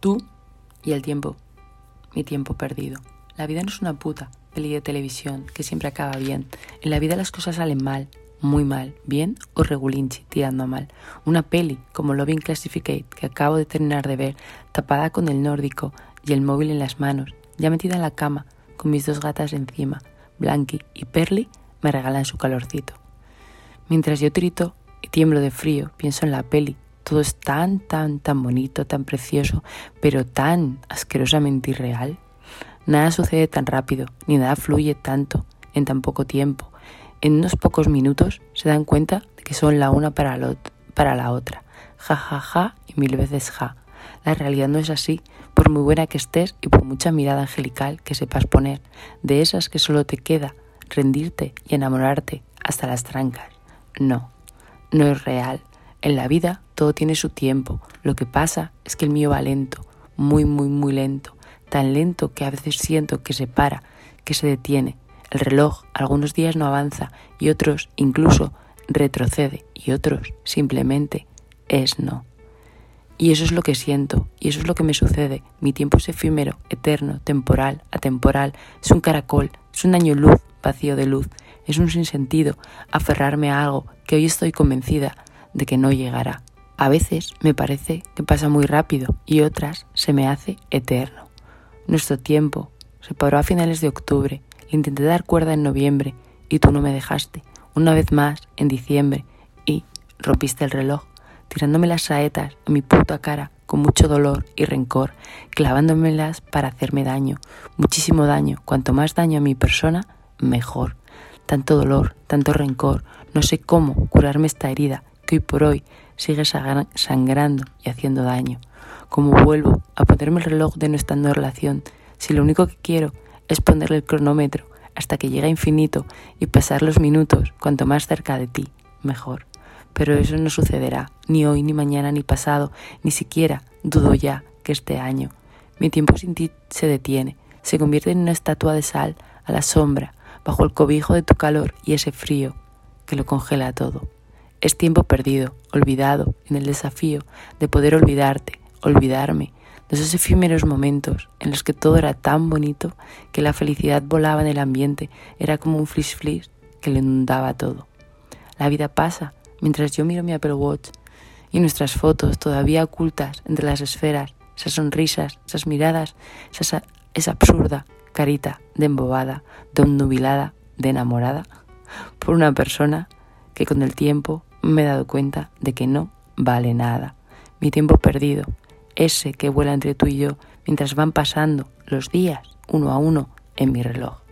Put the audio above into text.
Tú y el tiempo. Mi tiempo perdido. La vida no es una puta peli de televisión que siempre acaba bien. En la vida las cosas salen mal, muy mal, bien o regulinchi, tirando a mal. Una peli como Loving Classificate que acabo de terminar de ver, tapada con el nórdico y el móvil en las manos, ya metida en la cama, con mis dos gatas encima. Blanqui y Perly me regalan su calorcito. Mientras yo trito y tiemblo de frío, pienso en la peli. Todo es tan, tan, tan bonito, tan precioso, pero tan asquerosamente irreal. Nada sucede tan rápido, ni nada fluye tanto en tan poco tiempo. En unos pocos minutos se dan cuenta de que son la una para, la otra. Ja, ja, ja y mil veces ja. La realidad no es así, por muy buena que estés y por mucha mirada angelical que sepas poner, de esas que solo te queda rendirte y enamorarte hasta las trancas. No, no es real. En la vida todo tiene su tiempo. Lo que pasa es que el mío va lento, muy, muy, muy lento. Tan lento que a veces siento que se para, que se detiene. El reloj algunos días no avanza y otros incluso retrocede y otros simplemente es no. Y eso es lo que siento, y eso es lo que me sucede. Mi tiempo es efímero, eterno, temporal, atemporal, es un caracol, es un año luz, vacío de luz, es un sinsentido aferrarme a algo que hoy estoy convencida de que no llegará. A veces me parece que pasa muy rápido y otras se me hace eterno. Nuestro tiempo se paró a finales de octubre, le intenté dar cuerda en noviembre y tú no me dejaste, una vez más en diciembre y rompiste el reloj tirándome las saetas a mi puta cara con mucho dolor y rencor, clavándomelas para hacerme daño, muchísimo daño, cuanto más daño a mi persona, mejor. Tanto dolor, tanto rencor, no sé cómo curarme esta herida que hoy por hoy sigue sangrando y haciendo daño. ¿Cómo vuelvo a ponerme el reloj de no relación si lo único que quiero es ponerle el cronómetro hasta que llegue infinito y pasar los minutos cuanto más cerca de ti, mejor? Pero eso no sucederá, ni hoy, ni mañana, ni pasado, ni siquiera dudo ya que este año. Mi tiempo sin ti se detiene, se convierte en una estatua de sal a la sombra, bajo el cobijo de tu calor y ese frío que lo congela todo. Es tiempo perdido, olvidado, en el desafío de poder olvidarte, olvidarme, de esos efímeros momentos en los que todo era tan bonito que la felicidad volaba en el ambiente, era como un flis flis que lo inundaba todo. La vida pasa mientras yo miro mi Apple Watch y nuestras fotos todavía ocultas entre las esferas, esas sonrisas, esas miradas, esa, esa absurda carita de embobada, de nubilada, de enamorada, por una persona que con el tiempo me he dado cuenta de que no vale nada. Mi tiempo perdido, ese que vuela entre tú y yo mientras van pasando los días uno a uno en mi reloj.